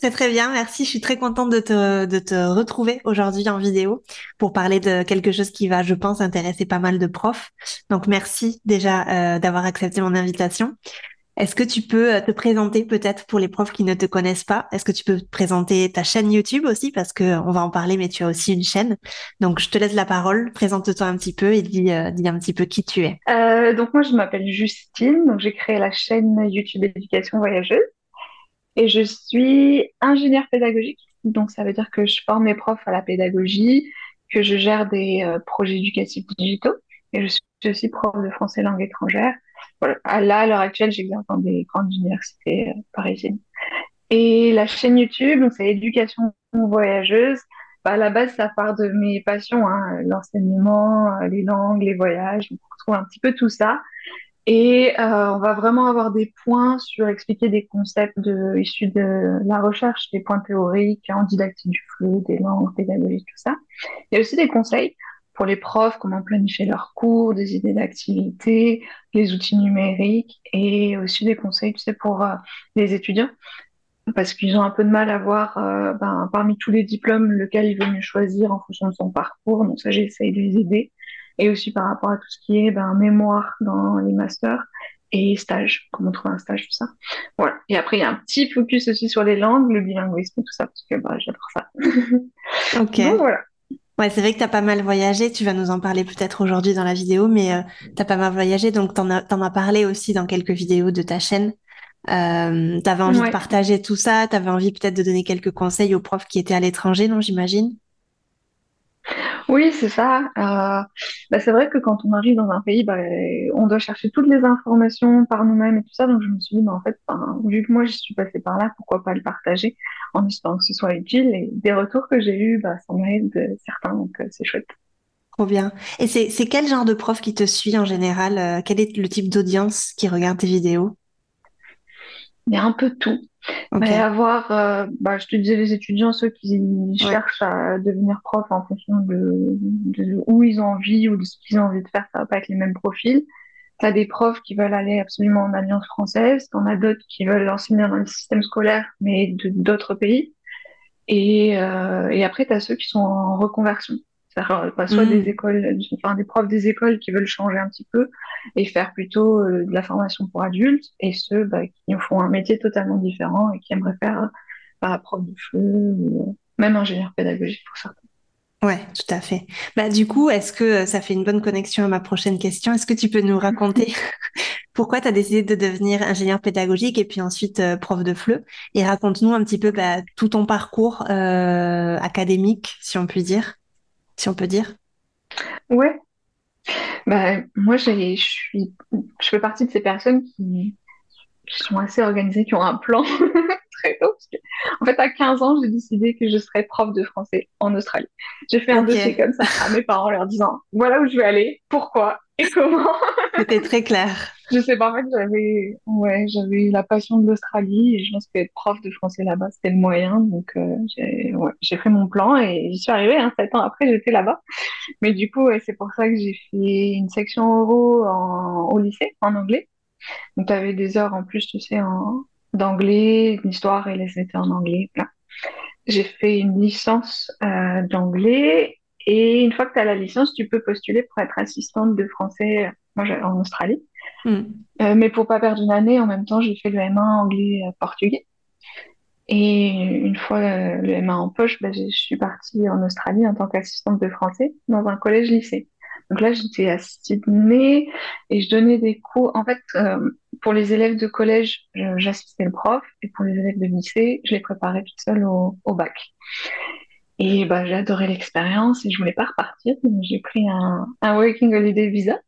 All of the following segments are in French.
Très très bien, merci. Je suis très contente de te, te retrouver aujourd'hui en vidéo pour parler de quelque chose qui va, je pense, intéresser pas mal de profs. Donc merci déjà euh, d'avoir accepté mon invitation. Est-ce que tu peux euh, te présenter peut-être pour les profs qui ne te connaissent pas? Est-ce que tu peux présenter ta chaîne YouTube aussi? Parce que on va en parler, mais tu as aussi une chaîne. Donc je te laisse la parole. Présente-toi un petit peu et dis, euh, un petit peu qui tu es. Euh, donc moi je m'appelle Justine. Donc j'ai créé la chaîne YouTube Éducation Voyageuse et je suis ingénieure pédagogique. Donc, ça veut dire que je forme mes profs à la pédagogie, que je gère des euh, projets éducatifs digitaux et je suis aussi prof de français langue étrangère. Voilà. Là, à l'heure actuelle, j'exerce dans des grandes universités euh, parisiennes. Et la chaîne YouTube, c'est Éducation voyageuse. Bah, à la base, ça part de mes passions, hein, l'enseignement, euh, les langues, les voyages. On retrouve un petit peu tout ça. Et euh, on va vraiment avoir des points sur expliquer des concepts de, issus de la recherche, des points théoriques en didactique du flux, des langues, pédagogiques, tout ça. Il y a aussi des conseils pour les profs, comment planifier leurs cours, des idées d'activité, les outils numériques et aussi des conseils, tu sais, pour euh, les étudiants parce qu'ils ont un peu de mal à voir euh, ben, parmi tous les diplômes lequel il vaut mieux choisir en fonction de son parcours. Donc ça, j'essaye de les aider et aussi par rapport à tout ce qui est ben, mémoire dans les masters et stages, comment trouver un stage, tout ça. Voilà. Et après, il y a un petit focus aussi sur les langues, le bilinguisme, tout ça, parce que bah, j'adore ça. ok. Donc, voilà. Ouais, c'est vrai que tu as pas mal voyagé, tu vas nous en parler peut-être aujourd'hui dans la vidéo, mais euh, tu as pas mal voyagé, donc tu en, en, as parlé aussi dans quelques vidéos de ta chaîne. Euh, tu avais envie de partager tout ça, tu avais envie peut-être de donner quelques conseils aux profs qui étaient à l'étranger, non, j'imagine? Oui, c'est ça. Euh, bah, c'est vrai que quand on arrive dans un pays, bah, on doit chercher toutes les informations par nous-mêmes et tout ça. Donc je me suis dit, bah, en fait, vu que moi je suis passée par là, pourquoi pas le partager en espérant que ce soit utile. Et des retours que j'ai eus, bah, ça de certains, donc euh, c'est chouette. Trop bien. Et c'est, c'est quel genre de prof qui te suit en général? Euh, quel est le type d'audience qui regarde tes vidéos? Il y a un peu tout. Mais avoir, euh, bah, je te disais, les étudiants, ceux qui cherchent à devenir prof en fonction de, où ils ont envie ou de ce qu'ils ont envie de faire, ça va pas être les mêmes profils. Tu as des profs qui veulent aller absolument en Alliance française, tu en as d'autres qui veulent enseigner dans le système scolaire, mais de d'autres pays. Et, euh, et après, tu as ceux qui sont en reconversion soit des mm. écoles, enfin des profs des écoles qui veulent changer un petit peu et faire plutôt euh, de la formation pour adultes, et ceux bah, qui font un métier totalement différent et qui aimeraient faire bah, prof de feu ou même ingénieur pédagogique pour certains. Ouais, tout à fait. Bah, du coup, est-ce que euh, ça fait une bonne connexion à ma prochaine question? Est-ce que tu peux nous raconter pourquoi tu as décidé de devenir ingénieur pédagogique et puis ensuite euh, prof de FLE Et raconte-nous un petit peu bah, tout ton parcours académique, si on peut dire si on peut dire Ouais. Bah, moi, je fais partie de ces personnes qui, sont assez organisées, qui ont un plan très tôt. en fait, à 15 ans, j'ai décidé que je serais prof de français en Australie. J'ai fait un dossier comme ça à mes parents, leur disant voilà où je vais aller, pourquoi et comment. C'était très clair. Je sais pas, en fait, j'avais ouais, j'avais la passion de l'Australie et je pense qu'être prof de français là-bas, c'était le moyen. Donc, euh, j'ai ouais, fait mon plan et j'y suis arrivée. Hein, sept ans après, j'étais là-bas. Mais du coup, c'est pour ça que j'ai fait une section euro en, au lycée, en anglais. Donc, tu avais des heures en plus, tu sais, en, d'anglais, d'histoire et les étaient en anglais. J'ai fait une licence euh, d'anglais et une fois que tu as la licence, tu peux postuler pour être assistante de français moi, en Australie. Hmm. Euh, mais pour pas perdre une année, en même temps, j'ai fait le M1 anglais-portugais. Et une fois euh, le M1 en poche, bah, je suis partie en Australie en tant qu'assistante de français dans un collège-lycée. Donc là, j'étais à Sydney et je donnais des cours. En fait, euh, pour les élèves de collège, j'assistais le prof et pour les élèves de lycée, je les préparais toute seule au, bac. Et bah, j'ai adoré l'expérience et je voulais pas repartir. J'ai pris un, working holiday visa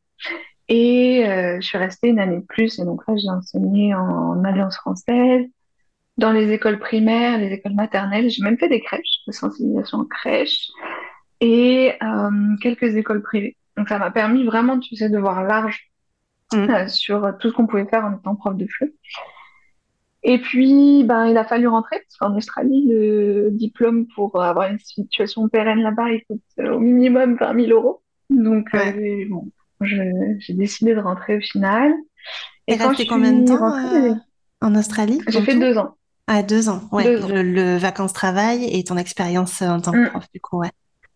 et euh, je suis restée une année de plus. Et donc là, j'ai enseigné en Alliance française, dans les écoles primaires, les écoles maternelles. J'ai même fait des crèches, de sensibilisation en crèche. et quelques écoles privées. Donc ça m'a permis vraiment, tu sais, de voir large mm. sur tout ce qu'on pouvait faire en étant prof de FLE. Et puis, ben, il a fallu rentrer, parce qu'en Australie, le diplôme pour avoir une situation pérenne là-bas, il coûte au minimum 20 000 euros. Donc, bon, j'ai décidé de rentrer au final. Et, quand resté combien de temps euh, en Australie J'ai fait deux ans. Ah, deux ans, ouais. Le, vacances-travail et ton expérience en tant que mm. prof, du coup, ouais.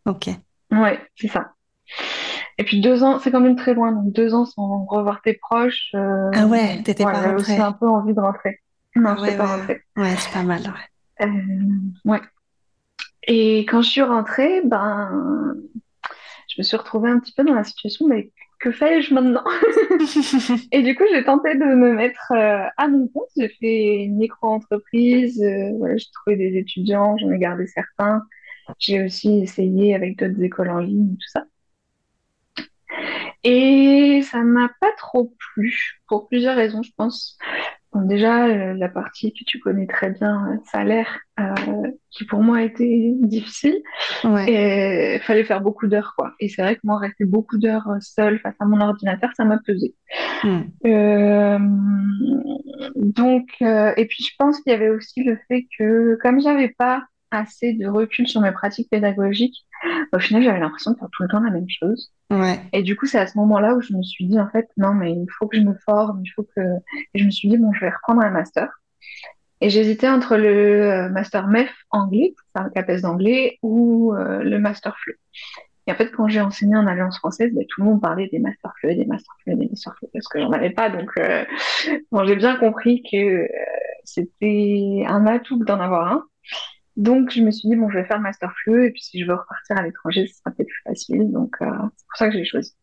Ok. Ouais, c'est ça. Et puis deux ans, c'est quand même très loin, donc deux ans sans revoir tes proches. Euh, ah ouais, t'étais pas rentrée. J'ai un peu envie de rentrer. Non, ouais, je pas rentrée. Ouais, c'est pas mal, ouais. Euh, ouais. Et quand je suis rentrée, ben, je me suis retrouvée un petit peu dans la situation, mais que fais-je maintenant? Et du coup, j'ai tenté de me mettre euh, à mon compte. J'ai fait une micro-entreprise. Voilà, j'ai trouvé des étudiants, j'en ai gardé certains. J'ai aussi essayé avec d'autres écoles en ligne, tout ça. Et ça m'a pas trop plu pour plusieurs raisons, je pense déjà, euh, la partie que tu connais très bien, euh, salaire, euh, qui pour moi était difficile. Et il fallait faire beaucoup d'heures, quoi. Et c'est vrai que moi, rester beaucoup d'heures seule face à mon ordinateur, ça m'a pesé. Hmm. donc, et puis je pense qu'il y avait aussi le fait que, comme j'avais pas assez de recul sur mes pratiques pédagogiques, au final, j'avais l'impression de faire tout le temps la même chose. Et du coup, c'est à ce moment-là où je me suis dit, en fait, non, mais il faut que je me forme, il faut que. Et je me suis dit, bon, je vais reprendre un master. Et j'hésitais entre le euh, master MEF anglais, un CAPES d'anglais, ou euh, le master FLE. Et en fait, quand j'ai enseigné en Alliance française, ben, tout le monde parlait des master FLE, des master FLE, des master FLE, parce que j'en avais pas. Donc, euh, bon, j'ai bien compris que c'était un atout d'en avoir un. Donc, je me suis dit, bon, je vais faire master FLE, et puis si je veux repartir à l'étranger, ce sera peut-être plus facile. Donc, euh, c'est pour ça que j'ai choisi.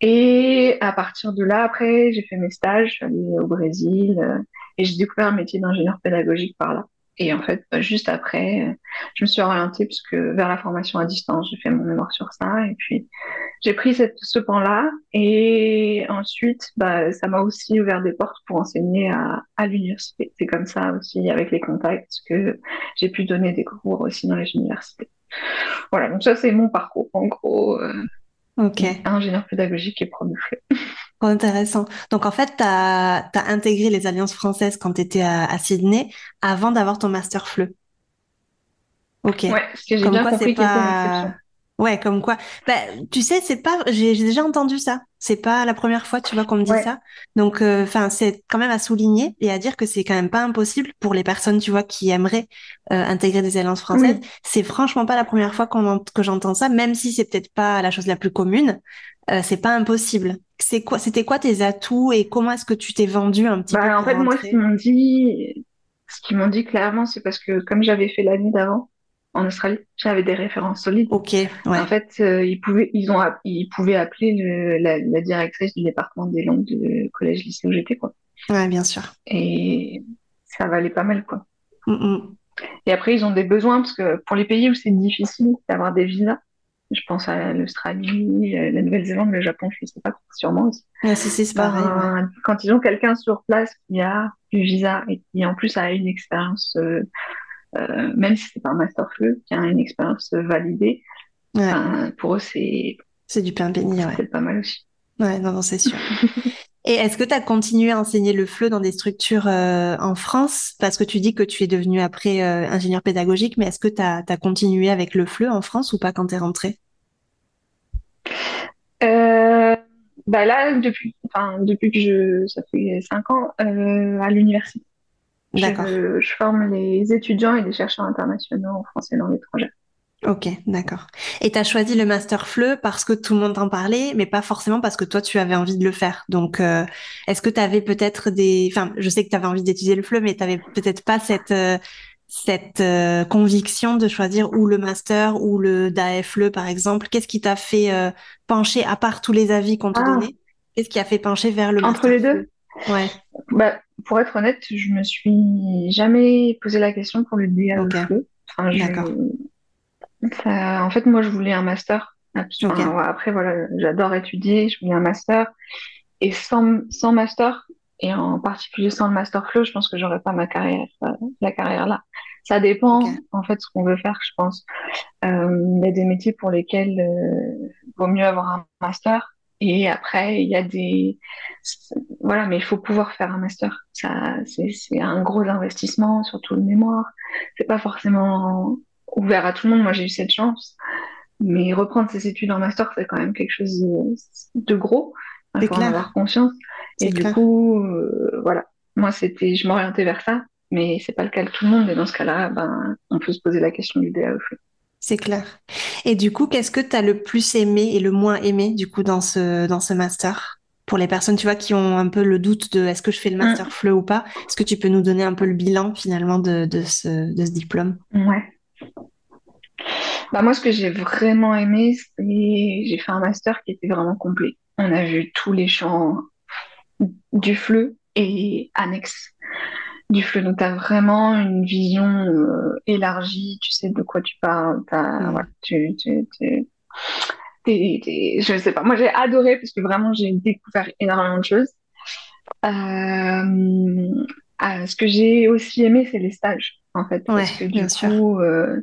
Et à partir de là, après, j'ai fait mes stages, je suis allée au Brésil, euh, et j'ai découvert un métier d'ingénieur pédagogique par là. Et en fait, bah, juste après, je me suis orientée puisque vers la formation à distance. J'ai fait mon mémoire sur ça. Et puis, j'ai pris cette, ce pan-là. Et ensuite, bah, ça m'a aussi ouvert des portes pour enseigner à, à l'université. C'est comme ça aussi, avec les contacts, que j'ai pu donner des cours aussi dans les universités. Voilà, donc ça, c'est mon parcours, en gros. Euh, ingénieur pédagogique et prof Intéressant. Donc en fait, tu as, intégré les alliances françaises quand tu étais à, Sydney avant d'avoir ton master FLE. Ok. Ouais, parce que j'ai bien compris pas... Ouais, comme quoi. Bah, tu sais, c'est pas. J'ai déjà entendu ça. C'est pas la première fois, tu vois, qu'on me dit ça. Donc, euh, enfin, c'est quand même à souligner et à dire que c'est quand même pas impossible pour les personnes, tu vois, qui aimeraient euh, intégrer des alliances françaises. C'est franchement pas la première fois qu'on que j'entends ça, même si c'est peut-être pas la chose la plus commune. Euh, c'est pas impossible. C'est quoi, c'était quoi tes atouts et comment est-ce que tu t'es vendu un petit bah, peu En fait, moi, ce qu'ils m'ont dit, ce qu'ils m'ont dit clairement, c'est parce que comme j'avais fait l'année d'avant en Australie, j'avais des références solides. Ok. Ouais. En fait, euh, ils pouvaient, ils ont, ils pouvaient appeler le, la, la, directrice du département des langues du collège lycée où j'étais, quoi. Ouais, bien sûr. Et ça valait pas mal, quoi. Et après, ils ont des besoins parce que pour les pays où c'est difficile d'avoir des visas, je pense à l'Australie, la Nouvelle-Zélande, le Japon, je ne sais pas, sûrement aussi. Ouais, c'est pareil. Ben, quand ils ont quelqu'un sur place qui a du visa et qui en plus a une expérience, euh, euh, même si c'est pas un master FLE, qui a une expérience validée, ben, pour eux c'est c'est du pain béni, C'est pas mal aussi. Ouais, non, non, c'est sûr. Et est-ce que tu as continué à enseigner le FLE dans des structures euh, en France? Parce que tu dis que tu es devenu après ingénieur pédagogique, mais est-ce que tu as, as, continué avec le FLE en France ou pas quand tu es rentré euh, bah là, depuis, enfin, depuis que je, ça fait cinq ans, euh, à l'université. D'accord. Je, je, forme les étudiants et les chercheurs internationaux en français dans l'étranger. Ok, d'accord. Et tu as choisi le master FLE parce que tout le monde t'en parlait, mais pas forcément parce que toi, tu avais envie de le faire. Donc, euh, est-ce que tu avais peut-être des... Enfin, je sais que tu avais envie d'étudier le FLE, mais tu avais peut-être pas cette, cette euh, conviction de choisir ou le master ou le DAFLE par exemple Qu'est-ce qui t'a fait euh, pencher, à part tous les avis qu'on te ah. donnait, qu'est-ce qui a fait pencher vers le master Entre les deux? Ouais. Bah, pour être honnête, je me suis jamais posé la question pour le DAFLE. D'accord. En fait, moi, je voulais un master. après, voilà, j'adore étudier, je voulais un master. Et sans, sans master, et en particulier sans le master flow, je pense que j'aurais pas ma carrière, euh, la carrière là. Ça dépend, en fait, ce qu'on veut faire, je pense. Euh, il y a des métiers pour lesquels il euh, vaut mieux avoir un master. Et après, il y a des... Voilà, mais il faut pouvoir faire un master. Ça, c'est un gros investissement, surtout le mémoire. C'est pas forcément ouvert à tout le monde. Moi, j'ai eu cette chance. Mais reprendre ses études en master, c'est quand même quelque chose de, gros. Il faut en avoir conscience. Et du coup, euh, voilà. Moi, c'était, je m'orientais vers ça mais c'est pas le cas de tout le monde. Et dans ce cas-là, ben, on peut se poser la question du DAE. C'est clair. Et du coup, qu'est-ce que tu as le plus aimé et le moins aimé du coup dans ce dans ce master? Pour les personnes tu vois qui ont un peu le doute de est-ce que je fais le master mm. ou pas Est-ce que tu peux nous donner un peu le bilan finalement de, de ce de ce diplôme? Ouais. Bah moi, ce que j'ai vraiment aimé, c'est j'ai fait un master qui était vraiment complet. On a vu tous les champs du FLE et annexes du flux. Donc, tu as vraiment une vision euh, élargie, tu sais de quoi tu parles. Mm. tu, tu, tu je sais pas, moi j'ai adoré parce que vraiment j'ai découvert énormément de choses. Euh, ah, ce que j'ai aussi aimé, c'est les stages, en fait. Parce que du coup, euh,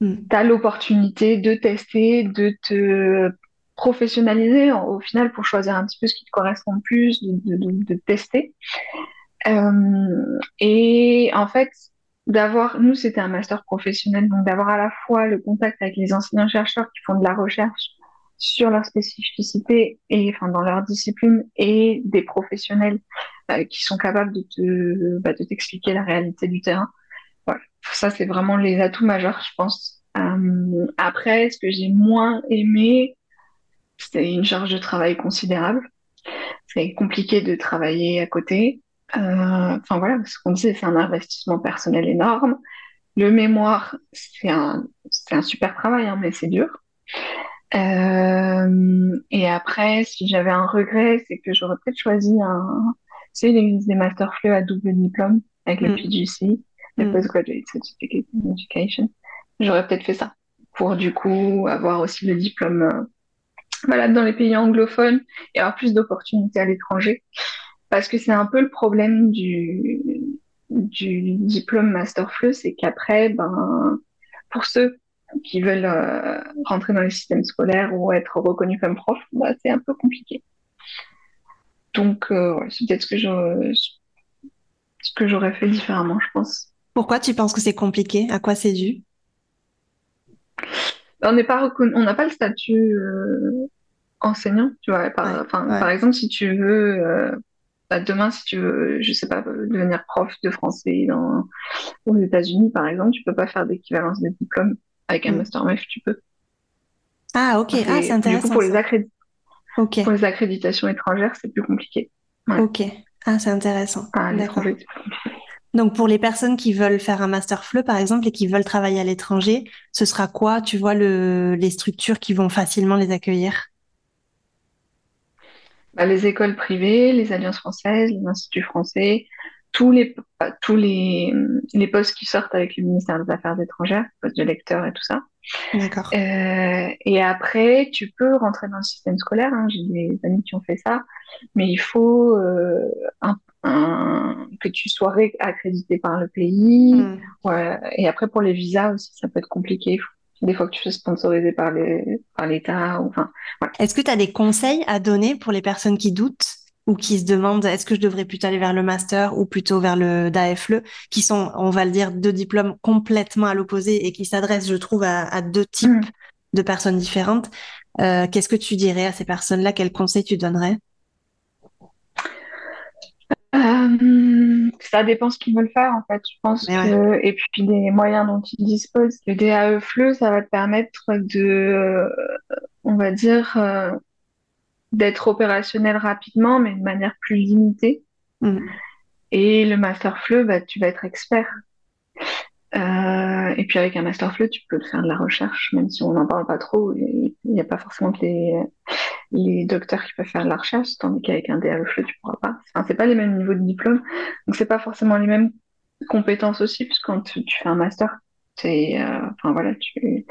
mm. tu as l'opportunité de tester, de te professionnaliser au final pour choisir un petit peu ce qui te correspond le plus, de, de, de tester. Euh, et en fait, d'avoir, nous, c'était un master professionnel, donc d'avoir à la fois le contact avec les enseignants-chercheurs qui font de la recherche sur leur spécificité et enfin dans leur discipline et des professionnels euh, qui sont capables de te bah, de t'expliquer la réalité du terrain. Ça c'est vraiment les atouts majeurs, je pense. Euh, après, ce que j'ai moins aimé, c'est une charge de travail considérable. C'est compliqué de travailler à côté. Euh, enfin voilà, ce qu'on dit, c'est un investissement personnel énorme. Le mémoire, c'est un, c'est un super travail, hein, mais c'est dur. Euh, et après, si j'avais un regret, c'est que j'aurais peut-être choisi un, c'est sais, des à double diplôme avec le mm. PGC, le mm. Postgraduate Certificate in Education. J'aurais peut-être fait ça pour du coup avoir aussi le diplôme euh, dans les pays anglophones et avoir plus d'opportunités à l'étranger. Parce que c'est un peu le problème du, du diplôme Master FLE, c'est qu'après, ben, pour ceux qui veulent euh, rentrer dans les systèmes scolaires ou être reconnus comme prof, bah, c'est un peu compliqué. Donc, euh, c'est peut-être ce que j'aurais fait différemment, je pense. Pourquoi tu penses que c'est compliqué? À quoi c'est dû? On n'est pas on n'a pas le statut euh, enseignant, tu vois. Par, par exemple, si tu veux bah, demain, si tu veux, je sais pas, devenir prof de français dans, aux États-Unis, par exemple, tu peux pas faire d'équivalence de diplôme avec un mm. master MEF, tu peux. Ah, ok. Ah, c'est intéressant. Du coup, pour, les pour les accréditations étrangères, c'est plus compliqué. Ok. Ah, c'est intéressant. Ah, Donc, pour les personnes qui veulent faire un master FLE, par exemple, et qui veulent travailler à l'étranger, ce sera quoi, tu vois, le, les structures qui vont facilement les accueillir? Bah, les écoles privées, les alliances françaises, les instituts français, tous les tous les, les postes qui sortent avec le ministère des Affaires étrangères, postes de lecteur et tout ça. D'accord. Euh, et après, tu peux rentrer dans le système scolaire. Hein, J'ai des amis qui ont fait ça, mais il faut euh, un, un, que tu sois accrédité par le pays. Hmm. Ouais. Et après, pour les visas aussi, ça peut être compliqué. Des fois que tu fais sponsoriser par les par l'État. Enfin, Est-ce que tu as des conseils à donner pour les personnes qui doutent ou qui se demandent est-ce que je devrais plutôt aller vers le master ou plutôt vers le DAFLE, qui sont, on va le dire, deux diplômes complètement à l'opposé et qui s'adressent, je trouve, à, deux types mm. de personnes différentes. Euh, Qu'est-ce que tu dirais à ces personnes-là? Quels conseils tu donnerais? Euh, ça dépend ce qu'ils veulent faire en fait. Je pense que et puis des moyens dont ils disposent. Le DAE FLE, ça va te permettre de, euh, on va dire, euh, d'être opérationnel rapidement, mais de manière plus limitée. Mm. Et le master FLE, bah, tu vas être expert. Euh, et puis avec un master FLE, tu peux faire de la recherche, même si on n'en parle pas trop. Il n'y a pas forcément que les les docteurs qui peuvent faire de la recherche, tandis qu'avec un DAE tu pourras pas. Enfin, c'est pas les mêmes niveaux de diplôme, donc c'est pas forcément les mêmes compétences aussi, puisque quand tu, fais un master, euh, enfin voilà, tu,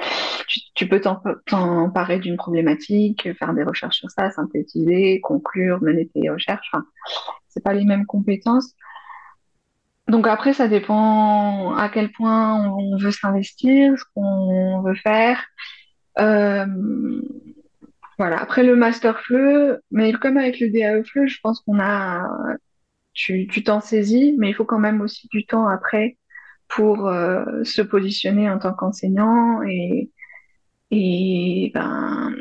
tu, tu peux t'emparer d'une problématique, faire des recherches sur ça, synthétiser, conclure, mener tes recherches. Enfin, c'est pas les mêmes compétences. Donc après, ça dépend à quel point on veut s'investir, ce qu'on veut faire. Euh, voilà. Après le master FLE, mais comme avec le DAE FLE, je pense qu'on a, tu, t'en saisis, mais il faut quand même aussi du temps après pour euh, se positionner en tant qu'enseignant et, et ben,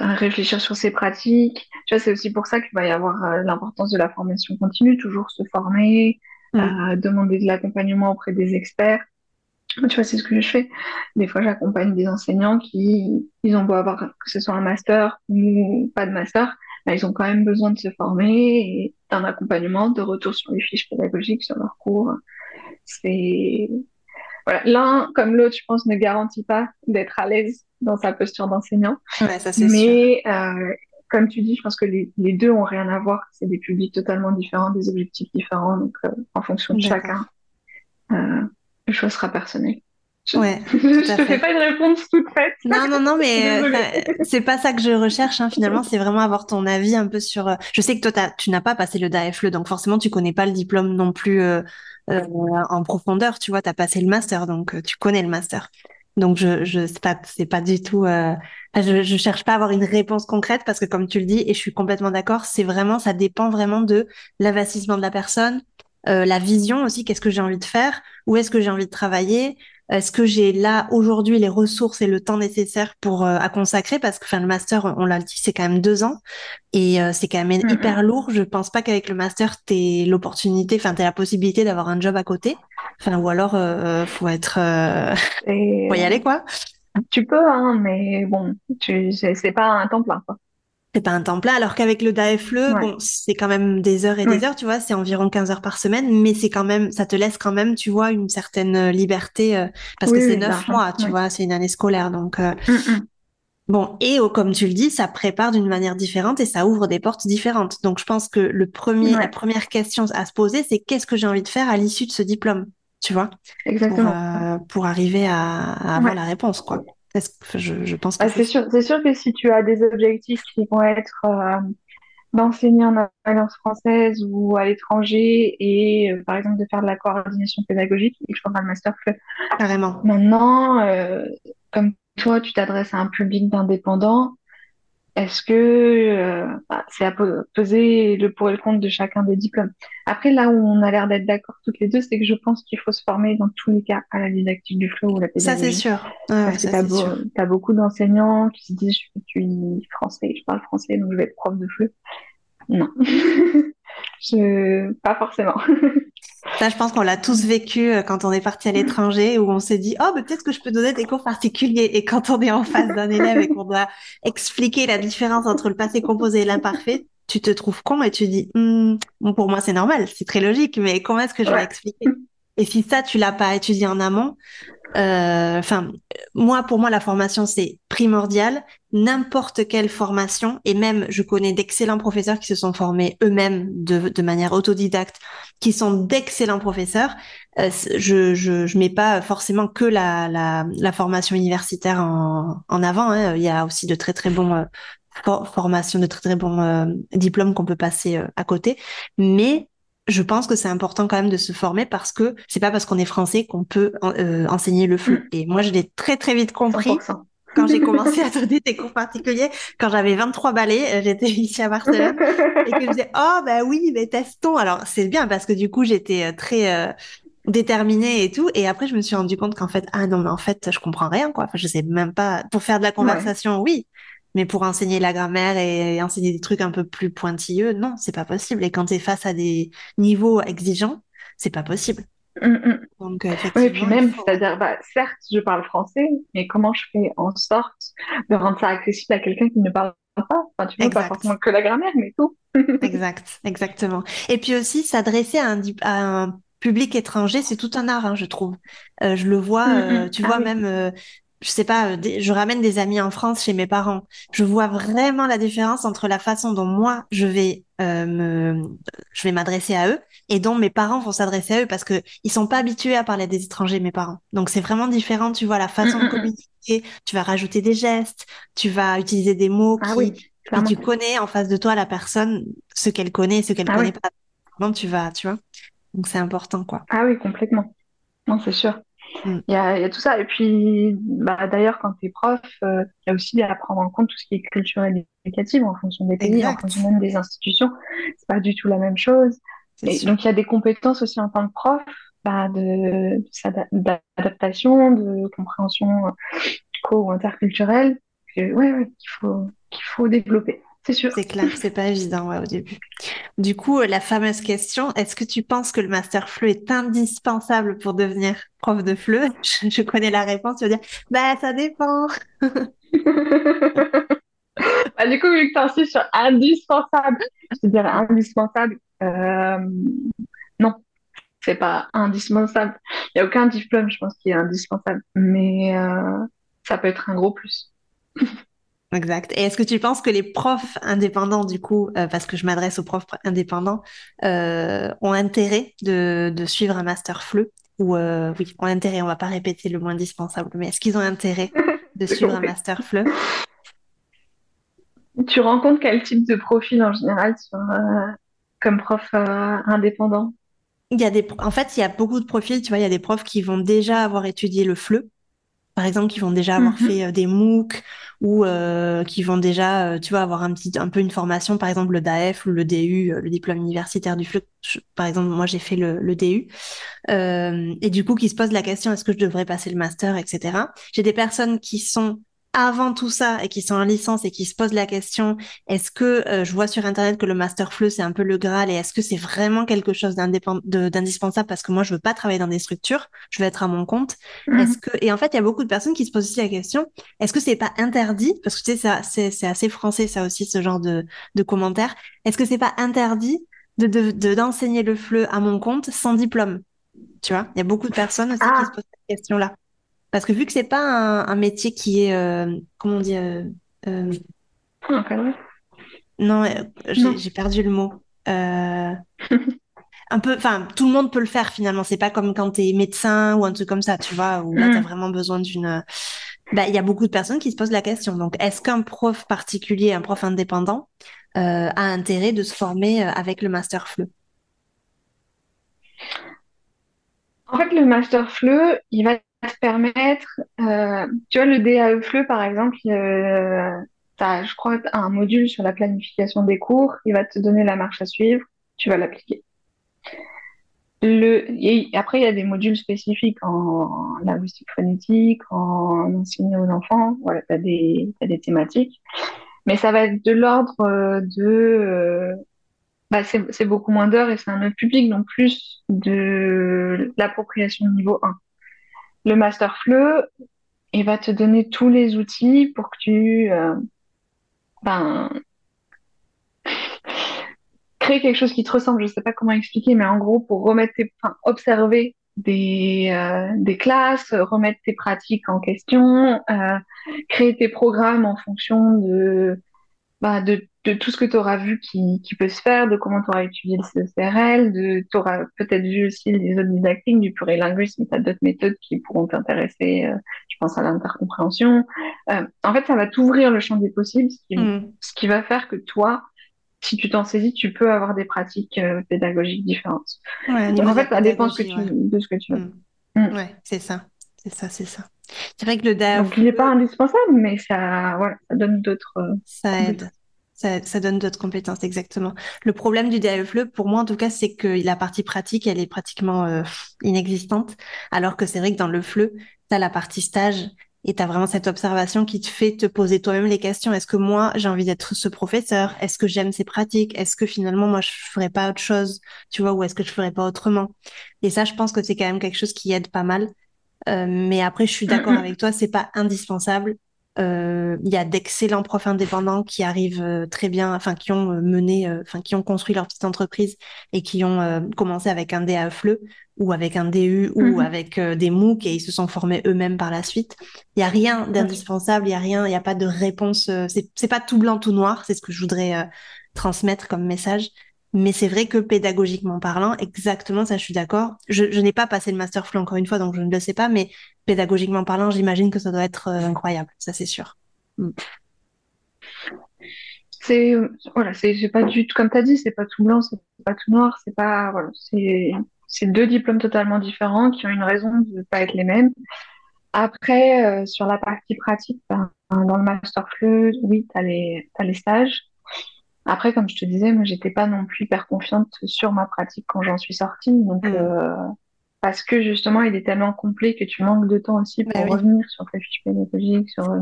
réfléchir sur ses pratiques. Tu vois, c'est aussi pour ça qu'il va y avoir euh, l'importance de la formation continue, toujours se former, Mm. euh, demander de l'accompagnement auprès des experts. Tu vois, c'est ce que je fais. Des fois, j'accompagne des enseignants qui, ils ont beau avoir, que ce soit un master ou pas de master, mais ils ont quand même besoin de se former et d'un accompagnement, de retour sur les fiches pédagogiques, sur leurs cours. C'est, voilà. L'un, comme l'autre, je pense, ne garantit pas d'être à l'aise dans sa posture d'enseignant. Ouais, ça c'est sûr. Mais, euh, comme tu dis, je pense que les, les deux ont rien à voir. C'est des publics totalement différents, des objectifs différents. Donc, euh, en fonction de chacun, euh, le choix sera personnel. Je, Ouais, je te fais pas une réponse toute faite. Non, non, non, mais c'est pas ça que je recherche, hein, finalement, c'est vraiment avoir ton avis un peu sur... Je sais que toi, tu n'as pas passé le DAFLE, donc forcément, tu connais pas le diplôme non plus euh, en profondeur, tu vois, t'as passé le master, donc tu connais le master. Donc, je, je, c'est pas, c'est pas du tout... euh, je, je cherche pas à avoir une réponse concrète, parce que comme tu le dis, et je suis complètement d'accord, c'est vraiment, ça dépend vraiment de l'investissement de la personne, euh, la vision aussi, qu'est-ce que j'ai envie de faire, où est-ce que j'ai envie de travailler, est-ce que j'ai là aujourd'hui les ressources et le temps nécessaire pour euh, à consacrer? Parce que enfin le master on l'a dit c'est quand même deux ans. Et euh, c'est quand même Mm, hyper lourd. Je pense pas qu'avec le master t'aies l'opportunité enfin t'aies la possibilité d'avoir un job à côté. Enfin ou alors euh, faut être euh, Et, faut y aller quoi. euh, tu peux, hein, mais bon, tu, c'est pas un temps plein, quoi. C'est pas un temps plein alors qu'avec le DAFLE Ouais. bon c'est quand même des heures et des heures tu vois c'est environ 15 heures par semaine mais c'est quand même ça te laisse quand même tu vois une certaine euh, liberté euh, parce que c'est oui, neuf d'argent. mois tu vois c'est une année scolaire donc euh, Mm, mm. Bon, et oh, comme tu le dis, ça prépare d'une manière différente et ça ouvre des portes différentes. Donc, je pense que le premier, la première question à se poser, c'est qu'est-ce que j'ai envie de faire à l'issue de ce diplôme, tu vois, pour, exactement. euh, pour arriver à, à avoir la réponse, quoi. Que, je, je pense que c'est sûr, c'est sûr que si tu as des objectifs qui vont être euh, d'enseigner en alliance française ou à l'étranger et euh, par exemple de faire de la coordination pédagogique, et je prends le master que carrément. maintenant, euh, comme toi, tu t'adresses à un public d'indépendants, est-ce que euh, bah, c'est à peser le pour et le contre de chacun des diplômes. Après, là où on a l'air d'être d'accord toutes les deux, c'est que je pense qu'il faut se former dans tous les cas à la didactique du flow ou la Ça, c'est pédagogie. sûr. Ouais, que ça, tu as, c'est sûr. t'as beaucoup d'enseignants qui se disent je suis français, je parle français, donc je vais être prof de FLE. Non, je... pas forcément. Ça, je pense qu'on l'a tous vécu euh, quand on est parti à l'étranger où on s'est dit, oh, mais peut-être que je peux donner des cours particuliers. Et quand on est en face d'un élève et qu'on doit expliquer la différence entre le passé composé et l'imparfait, tu te trouves con et tu dis, Hmm, bon, pour moi, c'est normal, c'est très logique, mais comment est-ce que je vais expliquer? Et si ça, tu l'as pas étudié en amont, euh, enfin, moi, pour moi, la formation, c'est primordial. N'importe quelle formation, et même, je connais d'excellents professeurs qui se sont formés eux-mêmes de, de manière autodidacte, qui sont d'excellents professeurs. Euh, je, je, je mets pas forcément que la, la, la formation universitaire en, en avant. hein. Il y a aussi de très, très bons euh, for- formations, de très, très bons euh, diplômes qu'on peut passer euh, à côté. Mais je pense que c'est important quand même de se former parce que c'est pas parce qu'on est français qu'on peut en- euh, enseigner le flou. Et moi, je l'ai très très vite compris 100%. quand j'ai commencé à donner des cours particuliers, quand j'avais 23 balais, euh, j'étais ici à Barcelone et que je disais oh bah oui mais testons. Alors c'est bien parce que du coup j'étais euh, très euh, déterminée et tout. Et après je me suis rendu compte qu'en fait ah non mais en fait je comprends rien quoi. Enfin je sais même pas pour faire de la Ouais. conversation oui. Mais pour enseigner la grammaire et enseigner des trucs un peu plus pointilleux, non, c'est pas possible. Et quand tu es face à des niveaux exigeants, c'est pas possible. Mm, mm. Donc, Oui, et puis même, faut. c'est-à-dire, bah, certes, je parle français, mais comment je fais en sorte de rendre ça accessible à quelqu'un qui ne parle pas? Enfin, tu vois, pas forcément que la grammaire, mais tout. Exact, exactement. Et puis aussi, s'adresser à un, dip- à un public étranger, c'est tout un art, hein, je trouve. Euh, je le vois, Mm, euh, mm. tu Ah vois, oui. même, euh, je sais pas, euh, je ramène des amis en France chez mes parents. Je vois vraiment la différence entre la façon dont moi, je vais euh, me, je vais m'adresser à eux et dont mes parents vont s'adresser à eux parce que ils sont pas habitués à parler à des étrangers, mes parents. Donc c'est vraiment différent, tu vois, la Mm, façon de mm, mm. communiquer. Tu vas rajouter des gestes, tu vas utiliser des mots Ah qui oui, clairement. tu connais en face de toi la personne, ce qu'elle connaît, ce qu'elle Ah oui. connaît pas. Comment tu vas, tu vois. Donc c'est important, quoi. Ah oui, complètement. Non, c'est sûr. Mm. Il y a, il y a tout ça. Et puis, bah, d'ailleurs, quand tu es prof, euh, il y a aussi à prendre en compte tout ce qui est culturel et éducatif en fonction des pays, en fonction même des institutions. C'est pas du tout la même chose. c'est Et sûr. donc, il y a des compétences aussi en tant que prof, bah, de, de d'adaptation, de compréhension euh, co- ou interculturelle, que, ouais, ouais, qu'il faut, qu'il faut développer. C'est sûr. C'est clair, c'est pas évident, ouais, au début. Du coup, euh, la fameuse question, est-ce que tu penses que le master FLE est indispensable pour devenir prof de FLE? Je, je connais la réponse, tu vas dire, bah, ça dépend. Bah, du coup, vu que tu insistes sur indispensable, je te dirais indispensable. Euh, non, c'est pas indispensable. Il n'y a aucun diplôme, je pense, qui est indispensable. Mais euh, ça peut être un gros plus. Exact. Et est-ce que tu penses que les profs indépendants, du coup, euh, parce que je m'adresse aux profs indépendants, euh, ont intérêt de, de suivre un master FLE? Ou euh, oui, ont intérêt, on va pas répéter le mot indispensable, mais est-ce qu'ils ont intérêt de suivre un master FLE? Tu rencontres quel type de profil en général sur, euh, comme prof indépendant? Il y a des, en fait, il y a beaucoup de profils, tu vois, il y a des profs qui vont déjà avoir étudié le FLE, par exemple, qui vont déjà avoir Mhm, fait euh, des MOOC ou euh, qui vont déjà, euh, tu vois, avoir un petit, un peu une formation, par exemple le DAEF ou le DU, le diplôme universitaire du. Je- par exemple, moi, j'ai fait le, le DU. Et du coup, qui se posent la question, est-ce que je devrais passer le master, etc. J'ai des personnes qui sont avant tout ça et qui sont en licence et qui se posent la question, est-ce que euh, je vois sur Internet que le master FLE, c'est un peu le Graal et est-ce que c'est vraiment quelque chose d'indispensable parce que moi, je veux pas travailler dans des structures, je veux être à mon compte. Est-ce mhm. que, et en fait, il y a beaucoup de personnes qui se posent aussi la question, est-ce que c'est pas interdit, parce que tu sais, ça, c'est, assez français, ça aussi, ce genre de, de commentaires. Est-ce que c'est pas interdit de, de, de- d'enseigner le FLE à mon compte sans diplôme? Tu vois, il y a beaucoup de personnes aussi qui se Ah, posent cette question-là. Parce que vu que c'est pas un, un métier qui est, euh, comment on dit, euh, euh, encadré? non, j'ai, perdu le mot. Un peu, enfin, tout le monde peut le faire finalement. C'est pas comme quand t'es médecin ou un truc comme ça, tu vois, où là, t'as Mhm. vraiment besoin d'une. Bah, il y a beaucoup de personnes qui se posent la question. Donc, est-ce qu'un prof particulier, un prof indépendant, euh, a intérêt de se former avec le master FLE? En fait, le master FLE, il va te permettre, euh, tu vois, le DAE FLE, par exemple, euh, t'as, je crois, un module sur la planification des cours, il va te donner la marche à suivre, tu vas l'appliquer. Le, après, il y a des modules spécifiques en linguistique phonétique, en enseigner aux enfants, voilà, t'as des, t'as des thématiques, mais ça va être de l'ordre euh, de, bah, c'est beaucoup moins d'heures et c'est un autre public, donc plus de l'appropriation niveau 1. Le master FLE, il va te donner tous les outils pour que tu euh, ben, crées quelque chose qui te ressemble. Je sais pas comment expliquer, mais en gros, pour remettre tes, enfin, observer des, euh, des classes, remettre tes pratiques en question, euh, créer tes programmes en fonction de, bah, de, de tout ce que tu auras vu qui, qui peut se faire, de comment tu auras étudié le CRL, de, tu auras peut-être vu aussi les autres didactiques du plurilinguisme, tu as d'autres méthodes qui pourront t'intéresser, euh, je pense à l'intercompréhension. Euh, en fait, ça va t'ouvrir le champ des possibles, ce qui, Hmm. ce qui va faire que toi, si tu t'en saisis, tu peux avoir des pratiques euh, pédagogiques différentes. Ouais, Donc en fait, ça dépend ce que pédagogie, tu, ouais. de ce que tu veux. Hmm. Mm. Ouais, c'est ça. C'est ça, c'est ça. C'est vrai que le DAF, Donc il n'est pas indispensable, mais ça, voilà, ça donne d'autres euh, ça aide. Ça, ça donne d'autres compétences, exactement. Le problème du DAFLE, pour moi en tout cas, c'est que la partie pratique, elle est pratiquement euh, inexistante. Alors que c'est vrai que dans le FLE, tu as la partie stage et tu as vraiment cette observation qui te fait te poser toi-même les questions. Est-ce que moi, j'ai envie d'être ce professeur? Est-ce que j'aime ces pratiques? Est-ce que finalement, moi, je ferais pas autre chose? Tu vois, ou est-ce que je ferais pas autrement? Et ça, je pense que c'est quand même quelque chose qui aide pas mal. Euh, mais après, je suis d'accord avec toi, c'est pas indispensable. Euh, Il y a d'excellents profs indépendants qui arrivent euh, très bien, enfin qui ont mené, enfin qui ont construit leur petite entreprise et qui ont euh, commencé avec un DAFLE ou avec un DU ou Mhm. avec euh, des MOOC et ils se sont formés eux-mêmes par la suite. Il y a rien d'indispensable, il y a rien, il y a pas de réponse. euh, c'est c'est pas tout blanc tout noir, c'est ce que je voudrais euh, transmettre comme message. Mais c'est vrai que pédagogiquement parlant, exactement ça, je suis d'accord. Je, n'ai pas passé le master FLE encore une fois, donc je ne le sais pas, mais pédagogiquement parlant, j'imagine que ça doit être euh, incroyable, ça c'est sûr. Mm. C'est voilà, c'est pas du tout comme tu as dit, c'est pas tout blanc, c'est pas tout noir, c'est pas voilà, c'est deux diplômes totalement différents qui ont une raison de ne pas être les mêmes. Après, euh, sur la partie pratique, ben, dans le master FLE, oui, tu as t'as les stages. Après, comme je te disais, moi, j'étais pas non plus hyper confiante sur ma pratique quand j'en suis sortie. Donc, Mm. euh, parce que justement, il est tellement complet que tu manques de temps aussi pour Bah oui. revenir sur tes fiches pédagogiques. Sur... euh.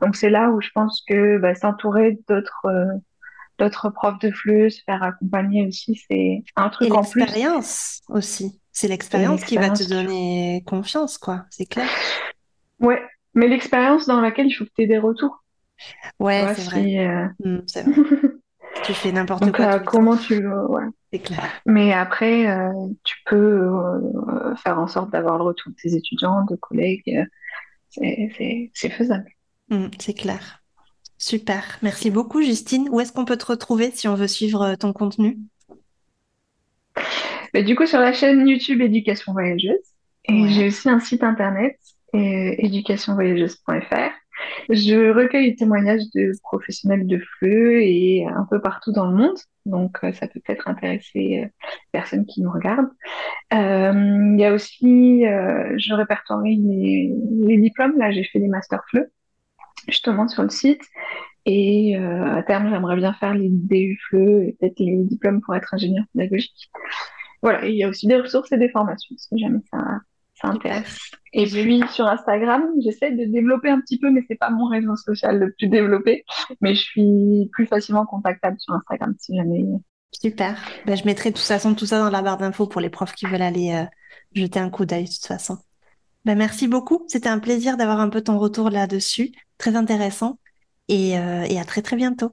Donc, c'est là où je pense que bah, s'entourer d'autres euh, d'autres profs de FLE, se faire accompagner aussi, c'est un Et truc en plus. l'expérience aussi. C'est Et l'expérience qui va te donner confiance, quoi. C'est clair. Ouais, mais l'expérience dans laquelle il faut que tu aies des retours. Ouais, vois, c'est vrai. euh, Mm, c'est vrai. Tu fais n'importe Donc, quoi euh, comment tu veux, ouais. C'est clair. Mais après, euh, tu peux euh, faire en sorte d'avoir le retour de tes étudiants, de collègues. c'est, faisable. Mm, c'est clair. Super. Merci beaucoup, Justine. Où est-ce qu'on peut te retrouver si on veut suivre ton contenu? Mais du coup, sur la chaîne YouTube Éducation Voyageuse, et Ouais. j'ai aussi un site internet, éducationvoyageuse.fr. Je recueille les témoignages de professionnels de FLE et un peu partout dans le monde. Donc, euh, ça peut peut-être intéresser euh, les personnes qui nous regardent. Euh, il y a aussi, euh, je répertorie les, diplômes. Là, j'ai fait les masters FLE, justement, sur le site. Et euh, à terme, j'aimerais bien faire les DU FLE et peut-être les diplômes pour être ingénieur pédagogique. Voilà, il y a aussi des ressources et des formations, si jamais ça, ça intéresse. Et puis sur Instagram, j'essaie de développer un petit peu, mais c'est pas mon réseau social le plus développé. Mais je suis plus facilement contactable sur Instagram si jamais. Super. Ben, je mettrai de toute façon tout ça dans la barre d'infos pour les profs qui veulent aller euh, jeter un coup d'œil de toute façon. Ben, merci beaucoup. C'était un plaisir d'avoir un peu ton retour là-dessus. Très intéressant. Et, euh, et à très très bientôt.